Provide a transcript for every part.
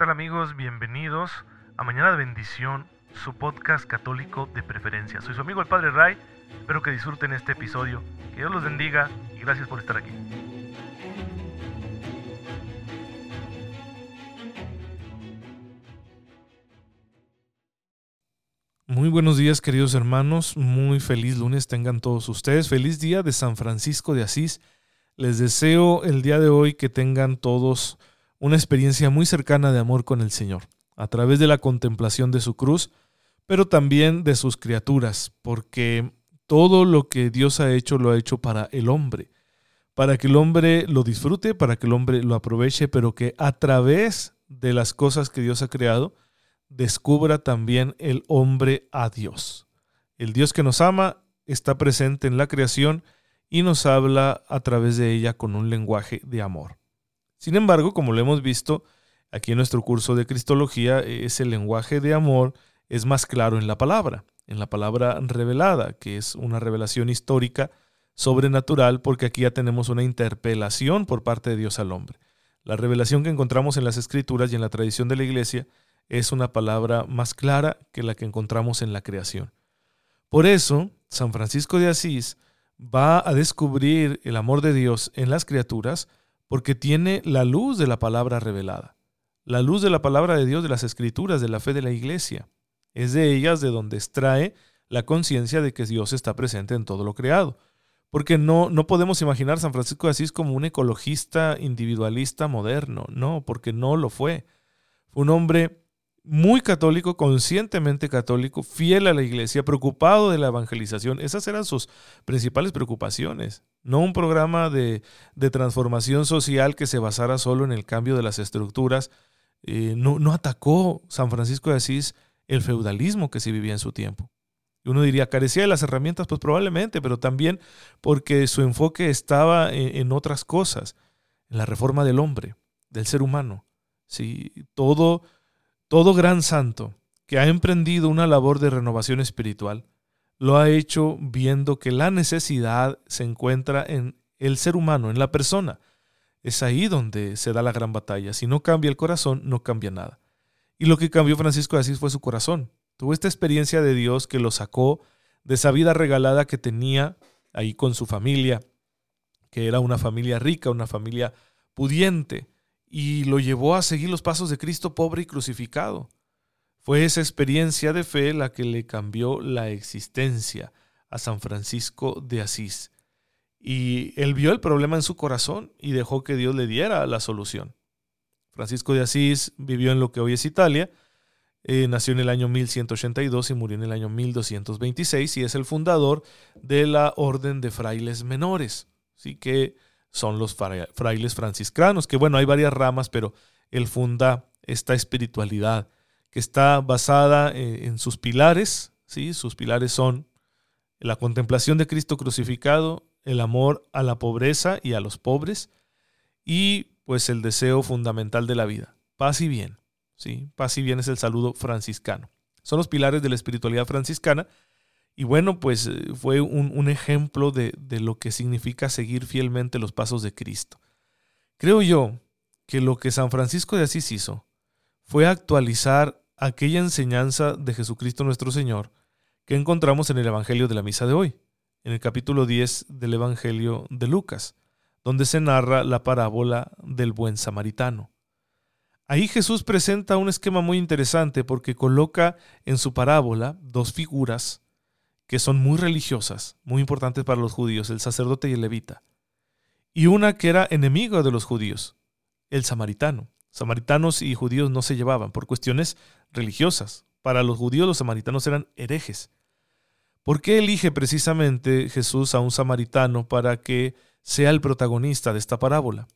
tal amigos? Bienvenidos a Mañana de Bendición, su podcast católico de preferencia. Soy su amigo el Padre Ray, espero que disfruten este episodio, que Dios los bendiga y gracias por estar aquí. Muy buenos días queridos hermanos, muy feliz lunes tengan todos ustedes, feliz día de San Francisco de Asís. Les deseo el día de hoy que tengan todos una experiencia muy cercana de amor con el Señor, a través de la contemplación de su cruz, pero también de sus criaturas, porque todo lo que Dios ha hecho lo ha hecho para el hombre, para que el hombre lo disfrute, para que el hombre lo aproveche, pero que a través de las cosas que Dios ha creado, descubra también el hombre a Dios. El Dios que nos ama está presente en la creación y nos habla a través de ella con un lenguaje de amor. Sin embargo, como lo hemos visto aquí en nuestro curso de Cristología, ese lenguaje de amor es más claro en la palabra, en la palabra revelada, que es una revelación histórica sobrenatural, porque aquí ya tenemos una interpelación por parte de Dios al hombre. La revelación que encontramos en las escrituras y en la tradición de la iglesia es una palabra más clara que la que encontramos en la creación. Por eso, San Francisco de Asís va a descubrir el amor de Dios en las criaturas porque tiene la luz de la palabra revelada, la luz de la palabra de Dios, de las escrituras, de la fe de la iglesia. Es de ellas de donde extrae la conciencia de que Dios está presente en todo lo creado. Porque no, no podemos imaginar San Francisco de Asís como un ecologista individualista moderno, no, porque no lo fue. Fue un hombre muy católico, conscientemente católico, fiel a la iglesia, preocupado de la evangelización. Esas eran sus principales preocupaciones. No un programa de, transformación social que se basara solo en el cambio de las estructuras. Eh, no, no atacó San Francisco de Asís el feudalismo que se vivía en su tiempo. Uno diría, carecía de las herramientas, pues probablemente, pero también porque su enfoque estaba en, en otras cosas, en la reforma del hombre, del ser humano. Sí, todo todo gran santo que ha emprendido una labor de renovación espiritual lo ha hecho viendo que la necesidad se encuentra en el ser humano, en la persona. Es ahí donde se da la gran batalla. Si no cambia el corazón, no cambia nada. Y lo que cambió Francisco de Asís fue su corazón. Tuvo esta experiencia de Dios que lo sacó de esa vida regalada que tenía ahí con su familia, que era una familia rica, una familia pudiente, y lo llevó a seguir los pasos de Cristo pobre y crucificado. Fue esa experiencia de fe la que le cambió la existencia a San Francisco de Asís. Y él vio el problema en su corazón y dejó que Dios le diera la solución. Francisco de Asís vivió en lo que hoy es Italia, eh, nació en el año 1182 y murió en el año 1226 y es el fundador de la Orden de Frailes Menores. Así que son los frailes franciscanos, que bueno, hay varias ramas, pero él funda esta espiritualidad que está basada eh, en sus pilares, ¿sí? Sus pilares son la contemplación de Cristo crucificado, el amor a la pobreza y a los pobres, y pues el deseo fundamental de la vida, paz y bien, ¿sí? Paz y bien es el saludo franciscano. Son los pilares de la espiritualidad franciscana y bueno, pues eh, fue un, ejemplo de, de, lo que significa seguir fielmente los pasos de Cristo. Creo yo que lo que San Francisco de Asís hizo fue actualizar aquella enseñanza de Jesucristo nuestro Señor que encontramos en el Evangelio de la Misa de hoy, en el capítulo 10 del Evangelio de Lucas, donde se narra la parábola del buen samaritano. Ahí Jesús presenta un esquema muy interesante porque coloca en su parábola dos figuras que son muy religiosas, muy importantes para los judíos, el sacerdote y el levita. Y una que era enemigo de los judíos, el samaritano. Samaritanos y judíos no se llevaban por cuestiones religiosas. Para los judíos los samaritanos eran herejes. ¿Por qué elige precisamente Jesús a un samaritano para que sea el protagonista de esta parábola?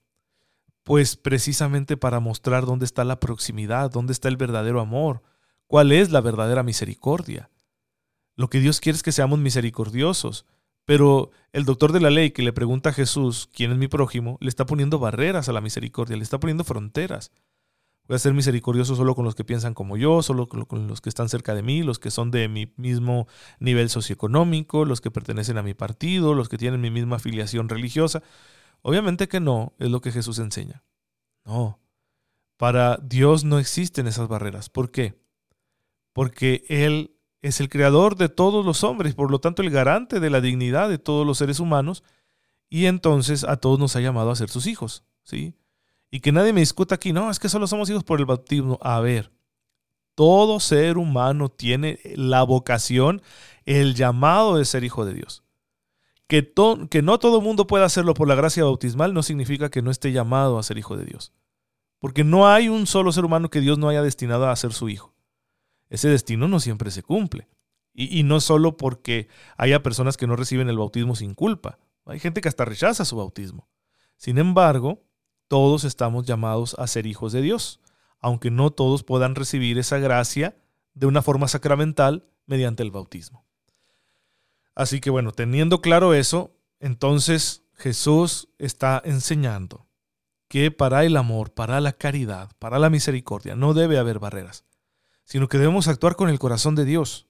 Pues precisamente para mostrar dónde está la proximidad, dónde está el verdadero amor, cuál es la verdadera misericordia. Lo que Dios quiere es que seamos misericordiosos. Pero el doctor de la ley que le pregunta a Jesús quién es mi prójimo, le está poniendo barreras a la misericordia, le está poniendo fronteras. Voy a ser misericordioso solo con los que piensan como yo, solo con los que están cerca de mí, los que son de mi mismo nivel socioeconómico, los que pertenecen a mi partido, los que tienen mi misma afiliación religiosa. Obviamente que no es lo que Jesús enseña. No. Para Dios no existen esas barreras. ¿Por qué? Porque Él es el creador de todos los hombres, por lo tanto el garante de la dignidad de todos los seres humanos, y entonces a todos nos ha llamado a ser sus hijos, ¿sí? Y que nadie me discuta aquí, no, es que solo somos hijos por el bautismo. A ver, todo ser humano tiene la vocación, el llamado de ser hijo de Dios. Que, que no todo el mundo pueda hacerlo por la gracia bautismal no significa que no esté llamado a ser hijo de Dios. Porque no hay un solo ser humano que Dios no haya destinado a ser su hijo ese destino no siempre se cumple. Y, no solo porque haya personas que no reciben el bautismo sin culpa. Hay gente que hasta rechaza su bautismo. Sin embargo, todos estamos llamados a ser hijos de Dios, aunque no todos puedan recibir esa gracia de una forma sacramental mediante el bautismo. Así que bueno, teniendo claro eso, entonces Jesús está enseñando que para el amor, para la caridad, para la misericordia, no debe haber barreras sino que debemos actuar con el corazón de Dios.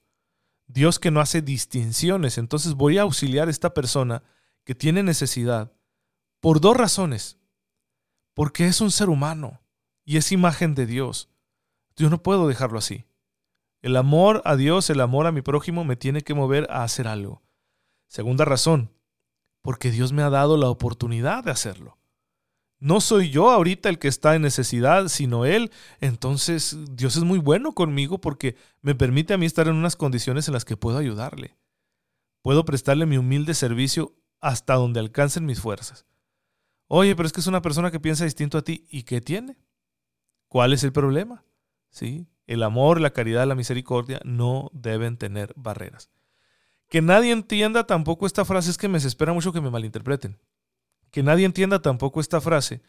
Dios que no hace distinciones. Entonces voy a auxiliar a esta persona que tiene necesidad por dos razones. Porque es un ser humano y es imagen de Dios. Yo no puedo dejarlo así. El amor a Dios, el amor a mi prójimo me tiene que mover a hacer algo. Segunda razón, porque Dios me ha dado la oportunidad de hacerlo no soy yo ahorita el que está en necesidad, sino Él, entonces Dios es muy bueno conmigo porque me permite a mí estar en unas condiciones en las que puedo ayudarle. Puedo prestarle mi humilde servicio hasta donde alcancen mis fuerzas. Oye, pero es que es una persona que piensa distinto a ti. ¿Y qué tiene? ¿Cuál es el problema? ¿Sí? El amor, la caridad, la misericordia no deben tener barreras. Que nadie entienda tampoco esta frase es que me desespera mucho que me malinterpreten que nadie entienda tampoco esta frase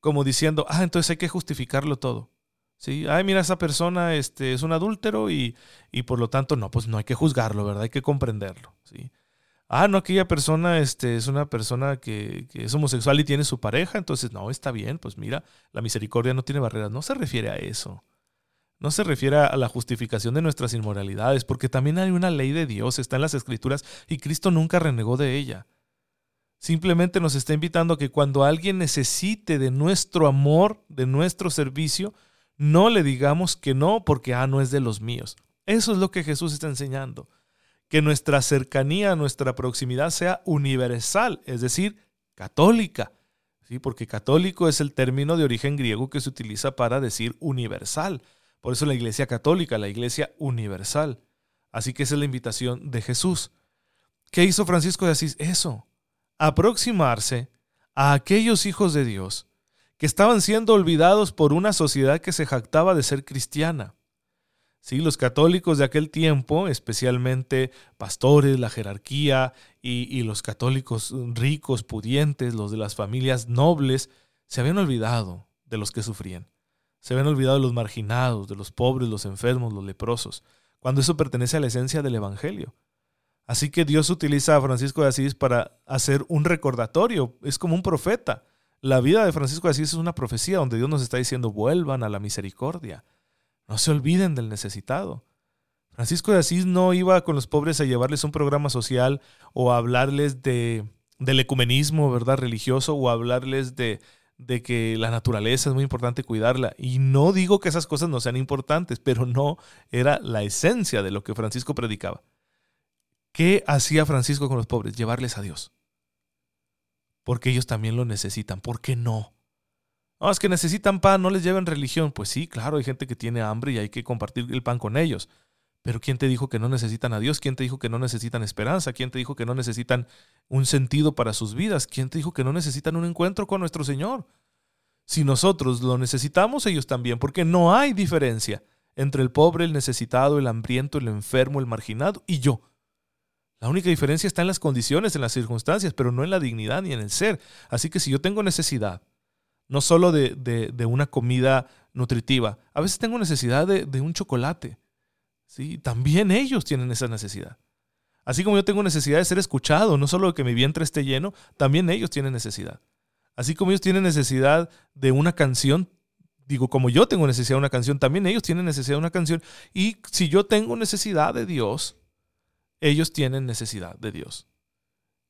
como diciendo, ah, entonces hay que justificarlo todo. ¿Sí? Ay, mira, esa persona este, es un adúltero y, y, por lo tanto, no, pues no hay que juzgarlo, ¿verdad? Hay que comprenderlo. ¿sí? Ah, no, aquella persona este, es una persona que, que, es homosexual y tiene su pareja, entonces no, está bien, pues mira, la misericordia no tiene barreras. No se refiere a eso. No se refiere a la justificación de nuestras inmoralidades, porque también hay una ley de Dios, está en las escrituras y Cristo nunca renegó de ella. Simplemente nos está invitando a que cuando alguien necesite de nuestro amor, de nuestro servicio, no le digamos que no porque, ah, no es de los míos. Eso es lo que Jesús está enseñando. Que nuestra cercanía, nuestra proximidad sea universal, es decir, católica. ¿Sí? Porque católico es el término de origen griego que se utiliza para decir universal. Por eso la iglesia católica, la iglesia universal. Así que esa es la invitación de Jesús. ¿Qué hizo Francisco de Asís? Eso, aproximarse a aquellos hijos de Dios que estaban siendo olvidados por una sociedad que se jactaba de ser cristiana. Sí, los católicos de aquel tiempo, especialmente pastores, la jerarquía y, y, los católicos ricos, pudientes, los de las familias nobles, se habían olvidado de los que sufrían. Se habían olvidado de los marginados, de los pobres, los enfermos, los leprosos, cuando eso pertenece a la esencia del Evangelio. Así que Dios utiliza a Francisco de Asís para hacer un recordatorio. Es como un profeta. La vida de Francisco de Asís es una profecía donde Dios nos está diciendo, vuelvan a la misericordia. No se olviden del necesitado. Francisco de Asís no iba con los pobres a llevarles un programa social o a hablarles de, del ecumenismo, ¿verdad? Religioso o a hablarles de, de que la naturaleza es muy importante cuidarla. Y no digo que esas cosas no sean importantes, pero no era la esencia de lo que Francisco predicaba. ¿Qué hacía Francisco con los pobres? Llevarles a Dios. Porque ellos también lo necesitan. ¿Por qué no? No, es que necesitan pan, no les lleven religión. Pues sí, claro, hay gente que tiene hambre y hay que compartir el pan con ellos. Pero ¿quién te dijo que no necesitan a Dios? ¿Quién te dijo que no necesitan esperanza? ¿Quién te dijo que no necesitan un sentido para sus vidas? ¿Quién te dijo que no necesitan un encuentro con nuestro Señor? Si nosotros lo necesitamos, ellos también, porque no hay diferencia entre el pobre, el necesitado, el hambriento, el enfermo, el marginado y yo. La única diferencia está en las condiciones, en las circunstancias, pero no en la dignidad ni en el ser. Así que si yo tengo necesidad, no solo de, una comida nutritiva, a veces tengo necesidad de, un chocolate. ¿sí? También ellos tienen esa necesidad. Así como yo tengo necesidad de ser escuchado, no solo de que mi vientre esté lleno, también ellos tienen necesidad. Así como ellos tienen necesidad de una canción, digo, como yo tengo necesidad de una canción, también ellos tienen necesidad de una canción. Y si yo tengo necesidad de Dios, ellos tienen necesidad de Dios.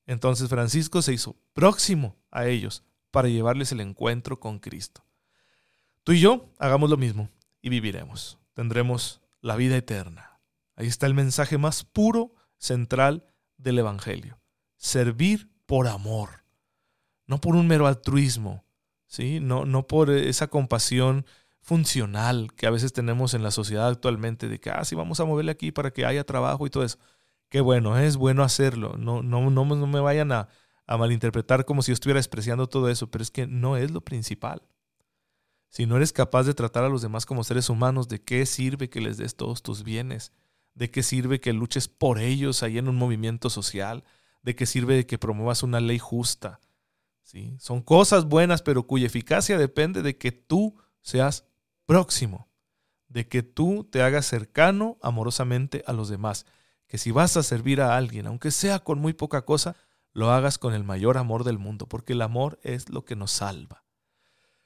Entonces Francisco se hizo próximo a ellos para llevarles el encuentro con Cristo. Tú y yo hagamos lo mismo y viviremos. Tendremos la vida eterna. Ahí está el mensaje más puro, central del Evangelio. Servir por amor, no por un mero altruismo, ¿sí? no, no por esa compasión funcional que a veces tenemos en la sociedad actualmente, de que, ah, sí, vamos a moverle aquí para que haya trabajo y todo eso. Qué bueno, es bueno hacerlo. No, no, no, me vayan a, a malinterpretar como si yo estuviera despreciando todo eso, pero es que no es lo principal. Si no eres capaz de tratar a los demás como seres humanos, ¿de qué sirve que les des todos tus bienes? ¿De qué sirve que luches por ellos ahí en un movimiento social? ¿De qué sirve que promuevas una ley justa? ¿Sí? Son cosas buenas, pero cuya eficacia depende de que tú seas próximo, de que tú te hagas cercano amorosamente a los demás, que si vas a servir a alguien, aunque sea con muy poca cosa, lo hagas con el mayor amor del mundo, porque el amor es lo que nos salva.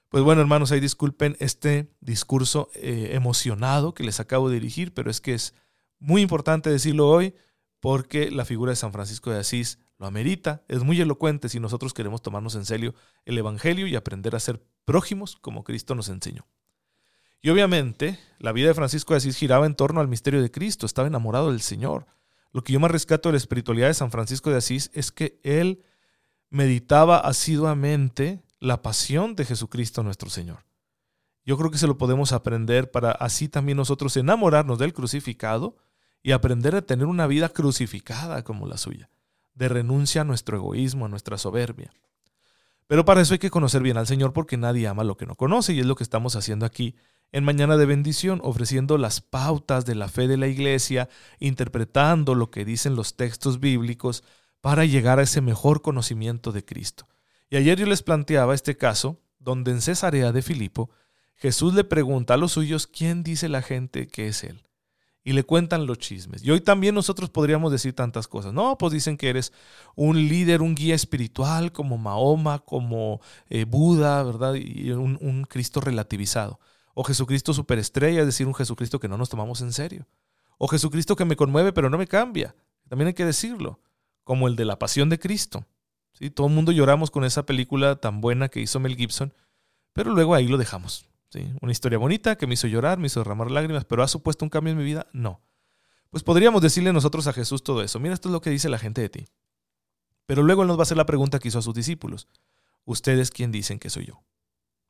Pues bueno, hermanos, ahí disculpen este discurso eh, emocionado que les acabo de dirigir, pero es que es muy importante decirlo hoy porque la figura de San Francisco de Asís lo amerita, es muy elocuente si nosotros queremos tomarnos en serio el Evangelio y aprender a ser prójimos como Cristo nos enseñó. Y obviamente, la vida de Francisco de Asís giraba en torno al misterio de Cristo, estaba enamorado del Señor. Lo que yo más rescato de la espiritualidad de San Francisco de Asís es que él meditaba asiduamente la pasión de Jesucristo nuestro Señor. Yo creo que se lo podemos aprender para así también nosotros enamorarnos del crucificado y aprender a tener una vida crucificada como la suya, de renuncia a nuestro egoísmo, a nuestra soberbia. Pero para eso hay que conocer bien al Señor porque nadie ama lo que no conoce y es lo que estamos haciendo aquí en Mañana de Bendición, ofreciendo las pautas de la fe de la iglesia, interpretando lo que dicen los textos bíblicos para llegar a ese mejor conocimiento de Cristo. Y ayer yo les planteaba este caso donde en Cesarea de Filipo Jesús le pregunta a los suyos quién dice la gente que es él. Y le cuentan los chismes. Y hoy también nosotros podríamos decir tantas cosas. No, pues dicen que eres un líder, un guía espiritual como Mahoma, como eh, Buda, ¿verdad? Y un, un Cristo relativizado. O Jesucristo superestrella, es decir, un Jesucristo que no nos tomamos en serio. O Jesucristo que me conmueve pero no me cambia. También hay que decirlo. Como el de la pasión de Cristo. ¿Sí? Todo el mundo lloramos con esa película tan buena que hizo Mel Gibson, pero luego ahí lo dejamos. ¿sí? Una historia bonita que me hizo llorar, me hizo derramar lágrimas, pero ¿ha supuesto un cambio en mi vida? No. Pues podríamos decirle nosotros a Jesús todo eso. Mira, esto es lo que dice la gente de ti. Pero luego Él nos va a hacer la pregunta que hizo a sus discípulos. ¿Ustedes quién dicen que soy yo?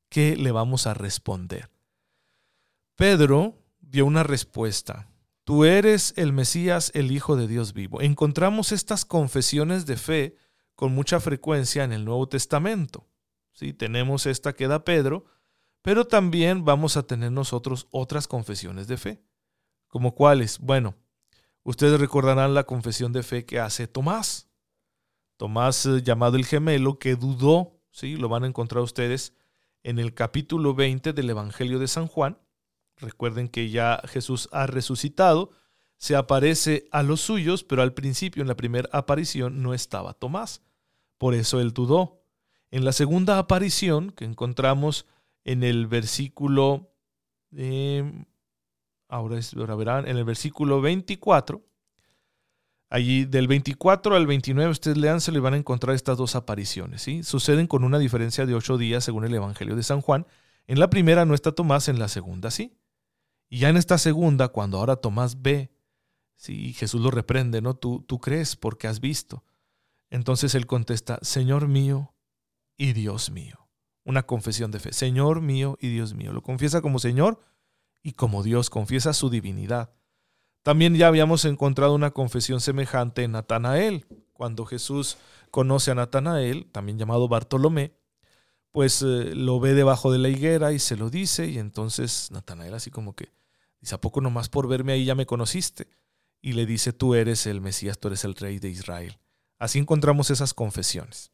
¿Qué le vamos a responder? Pedro dio una respuesta. Tú eres el Mesías, el Hijo de Dios vivo. Encontramos estas confesiones de fe con mucha frecuencia en el Nuevo Testamento. ¿sí? Tenemos esta que da Pedro, pero también vamos a tener nosotros otras confesiones de fe. ¿Como cuáles? Bueno, ustedes recordarán la confesión de fe que hace Tomás. Tomás eh, llamado el gemelo que dudó, ¿sí? lo van a encontrar ustedes en el capítulo 20 del Evangelio de San Juan Recuerden que ya Jesús ha resucitado, se aparece a los suyos, pero al principio en la primera aparición no estaba Tomás. Por eso él dudó. En la segunda aparición que encontramos en el versículo, ahora, es, verán, en el versículo 24, allí del 24 al 29 ustedes lean, se le van a encontrar estas dos apariciones. ¿sí? Suceden con una diferencia de ocho días según el Evangelio de San Juan. En la primera no está Tomás, en la segunda sí. Y ya en esta segunda, cuando ahora Tomás ve, si Jesús lo reprende, ¿no? Tú, tú crees porque has visto. Entonces él contesta, Señor mío y Dios mío. Una confesión de fe. Señor mío y Dios mío. Lo confiesa como Señor y como Dios. Confiesa su divinidad. También ya habíamos encontrado una confesión semejante en Natanael. Cuando Jesús conoce a Natanael, también llamado Bartolomé, pues eh, lo ve debajo de la higuera y se lo dice. Y entonces Natanael así como que, Dice, ¿a poco nomás por verme ahí ya me conociste? Y le dice, tú eres el Mesías, tú eres el rey de Israel. Así encontramos esas confesiones.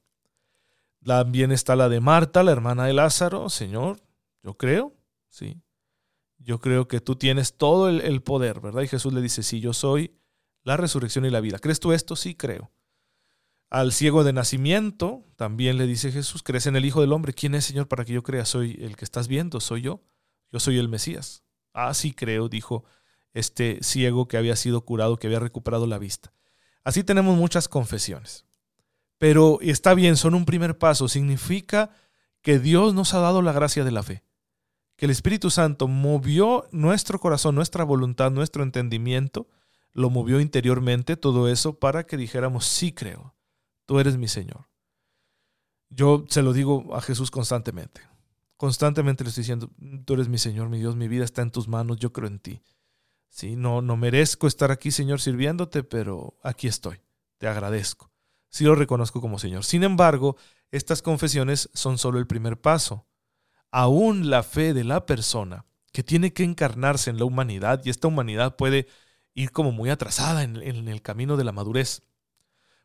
También está la de Marta, la hermana de Lázaro. Señor, yo creo, sí. Yo creo que tú tienes todo el, el poder, ¿verdad? Y Jesús le dice, sí, yo soy la resurrección y la vida. ¿Crees tú esto? Sí, creo. Al ciego de nacimiento, también le dice Jesús, ¿crees en el Hijo del Hombre? ¿Quién es, Señor, para que yo crea? Soy el que estás viendo, soy yo. Yo soy el Mesías. Ah, sí creo, dijo este ciego que había sido curado, que había recuperado la vista. Así tenemos muchas confesiones. Pero está bien, son un primer paso. Significa que Dios nos ha dado la gracia de la fe. que el Espíritu Santo movió nuestro corazón, nuestra voluntad, nuestro entendimiento, lo movió interiormente todo eso para que dijéramos, sí creo, tú eres mi Señor. Yo se lo digo a Jesús constantemente. Constantemente le estoy diciendo, tú eres mi Señor, mi Dios, mi vida está en tus manos, yo creo en ti. Sí, no, no merezco estar aquí, Señor, sirviéndote, pero aquí estoy. Te agradezco. Sí lo reconozco como Señor. Sin embargo, estas confesiones son solo el primer paso aún la fe de la persona que tiene que encarnarse en la humanidad y esta humanidad puede ir como muy atrasada en, el camino de la madurez,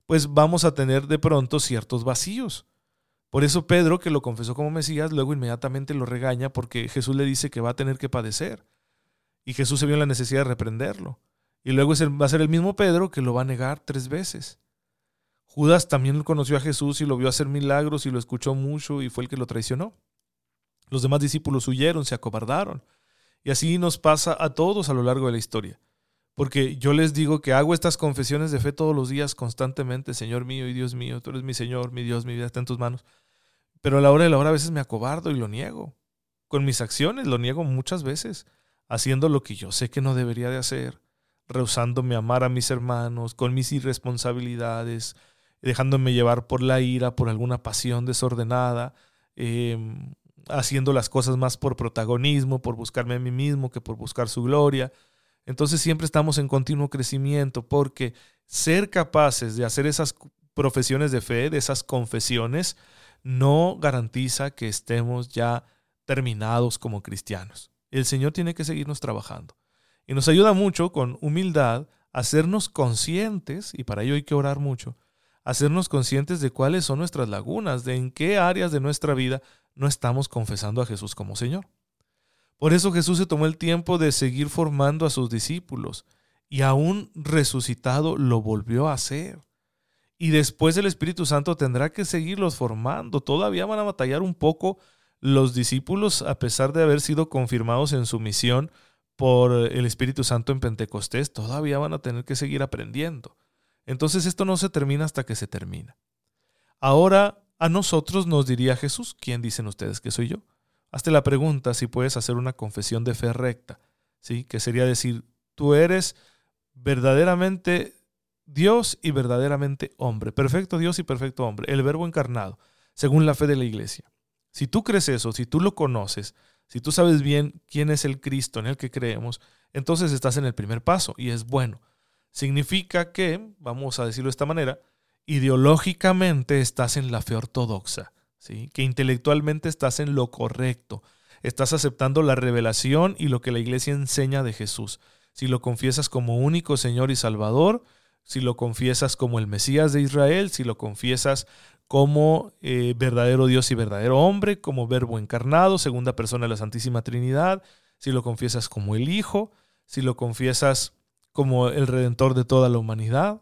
pues vamos a tener de pronto ciertos vacíos. Por eso Pedro, que lo confesó como Mesías, luego inmediatamente lo regaña porque Jesús le dice que va a tener que padecer. Y Jesús se vio en la necesidad de reprenderlo. Y luego va a ser el mismo Pedro que lo va a negar tres veces. Judas también conoció a Jesús y lo vio hacer milagros y lo escuchó mucho y fue el que lo traicionó. Los demás discípulos huyeron, se acobardaron. Y así nos pasa a todos a lo largo de la historia. Porque yo les digo que hago estas confesiones de fe todos los días constantemente, Señor mío y Dios mío, tú eres mi Señor, mi Dios, mi vida está en tus manos. Pero a la hora de la hora a veces me acobardo y lo niego. Con mis acciones lo niego muchas veces, haciendo lo que yo sé que no debería de hacer, rehusándome amar a mis hermanos, con mis irresponsabilidades, dejándome llevar por la ira, por alguna pasión desordenada, eh, haciendo las cosas más por protagonismo, por buscarme a mí mismo que por buscar su gloria. Entonces siempre estamos en continuo crecimiento porque ser capaces de hacer esas profesiones de fe, de esas confesiones, no garantiza que estemos ya terminados como cristianos. El Señor tiene que seguirnos trabajando. Y nos ayuda mucho con humildad a hacernos conscientes, y para ello hay que orar mucho, hacernos conscientes de cuáles son nuestras lagunas, de en qué áreas de nuestra vida no estamos confesando a Jesús como Señor. Por eso Jesús se tomó el tiempo de seguir formando a sus discípulos y aún resucitado lo volvió a hacer. Y después el Espíritu Santo tendrá que seguirlos formando. Todavía van a batallar un poco los discípulos a pesar de haber sido confirmados en su misión por el Espíritu Santo en Pentecostés. Todavía van a tener que seguir aprendiendo. Entonces esto no se termina hasta que se termina. Ahora a nosotros nos diría Jesús, ¿quién dicen ustedes que soy yo? Hazte la pregunta si puedes hacer una confesión de fe recta, ¿sí? Que sería decir, tú eres verdaderamente Dios y verdaderamente hombre, perfecto Dios y perfecto hombre, el verbo encarnado, según la fe de la iglesia. Si tú crees eso, si tú lo conoces, si tú sabes bien quién es el Cristo en el que creemos, entonces estás en el primer paso y es bueno. Significa que, vamos a decirlo de esta manera, ideológicamente estás en la fe ortodoxa, ¿sí? que intelectualmente estás en lo correcto, estás aceptando la revelación y lo que la iglesia enseña de Jesús. Si lo confiesas como único Señor y Salvador, si lo confiesas como el Mesías de Israel, si lo confiesas como eh, verdadero Dios y verdadero hombre, como verbo encarnado, segunda persona de la Santísima Trinidad, si lo confiesas como el Hijo, si lo confiesas como el Redentor de toda la humanidad,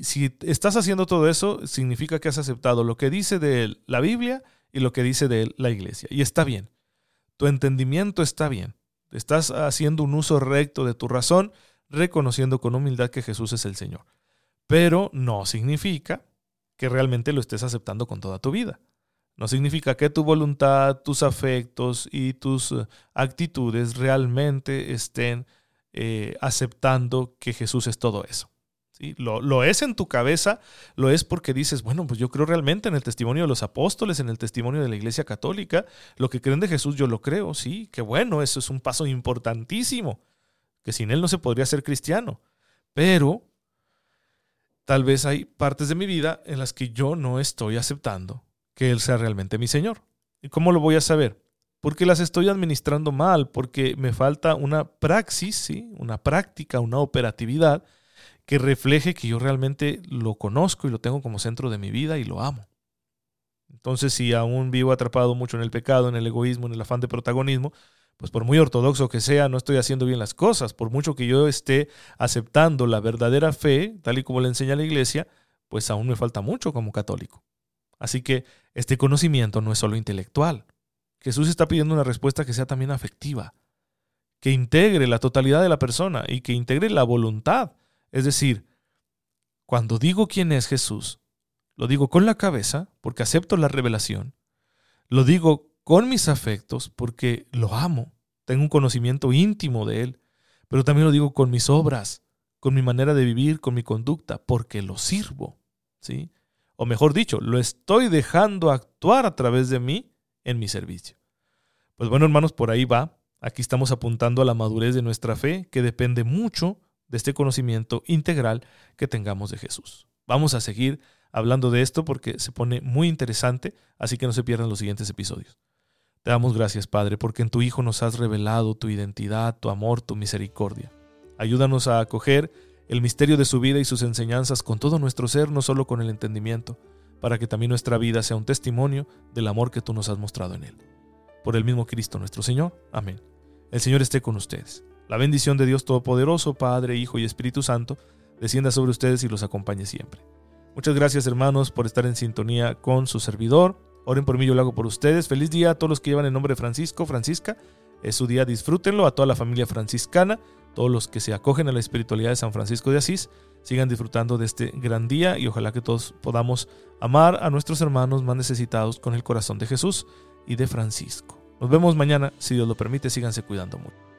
si estás haciendo todo eso, significa que has aceptado lo que dice de la Biblia y lo que dice de la iglesia. Y está bien. Tu entendimiento está bien. Estás haciendo un uso recto de tu razón, reconociendo con humildad que Jesús es el Señor. Pero no significa que realmente lo estés aceptando con toda tu vida. No significa que tu voluntad, tus afectos y tus eh, actitudes realmente estén eh, aceptando que Jesús es todo eso. Lo, es en tu cabeza, lo es porque dices, bueno, pues yo creo realmente en el testimonio de los apóstoles, en el testimonio de la Iglesia Católica, lo que creen de Jesús yo lo creo, sí, qué bueno, eso es un paso importantísimo, que sin él no se podría ser cristiano. Pero tal vez hay partes de mi vida en las que yo no estoy aceptando que Él sea realmente mi Señor. ¿Y cómo lo voy a saber? Porque las estoy administrando mal, porque me falta una praxis, ¿sí? una práctica, una operatividad que refleje que yo realmente lo conozco y lo tengo como centro de mi vida y lo amo. Entonces, si aún vivo atrapado mucho en el pecado, en el egoísmo, en el afán de protagonismo, pues por muy ortodoxo que sea, no estoy haciendo bien las cosas. Por mucho que yo esté aceptando la verdadera fe, tal y como le enseña la iglesia, pues aún me falta mucho como católico. Así que este conocimiento no es solo intelectual. Jesús está pidiendo una respuesta que sea también afectiva, que integre la totalidad de la persona y que integre la voluntad es decir, cuando digo quién es Jesús, lo digo con la cabeza, porque acepto la revelación, lo digo con mis afectos porque lo amo, tengo un conocimiento íntimo de Él, pero también lo digo con mis obras, con mi manera de vivir, con mi conducta, porque lo sirvo, ¿sí? O mejor dicho, lo estoy dejando actuar a través de mí en mi servicio. Pues bueno, hermanos, por ahí va. Aquí estamos apuntando a la madurez de nuestra fe, que depende mucho de este conocimiento integral que tengamos de Jesús. Vamos a seguir hablando de esto porque se pone muy interesante, así que no se pierdan los siguientes episodios. Te damos gracias, Padre, porque en tu Hijo nos has revelado tu identidad, tu amor, tu misericordia. Ayúdanos a acoger el misterio de su vida y sus enseñanzas con todo nuestro ser, no solo con el entendimiento, para que también nuestra vida sea un testimonio del amor que tú nos has mostrado en Él. Por el mismo Cristo nuestro Señor. Amén. El Señor esté con ustedes. La bendición de Dios Todopoderoso, Padre, Hijo y Espíritu Santo, descienda sobre ustedes y los acompañe siempre. Muchas gracias hermanos por estar en sintonía con su servidor. Oren por mí, yo lo hago por ustedes. Feliz día a todos los que llevan el nombre de Francisco, Francisca. Es su día, disfrútenlo. A toda la familia franciscana, todos los que se acogen a la espiritualidad de San Francisco de Asís, sigan disfrutando de este gran día y ojalá que todos podamos amar a nuestros hermanos más necesitados con el corazón de Jesús y de Francisco. Nos vemos mañana, si Dios lo permite, síganse cuidando mucho.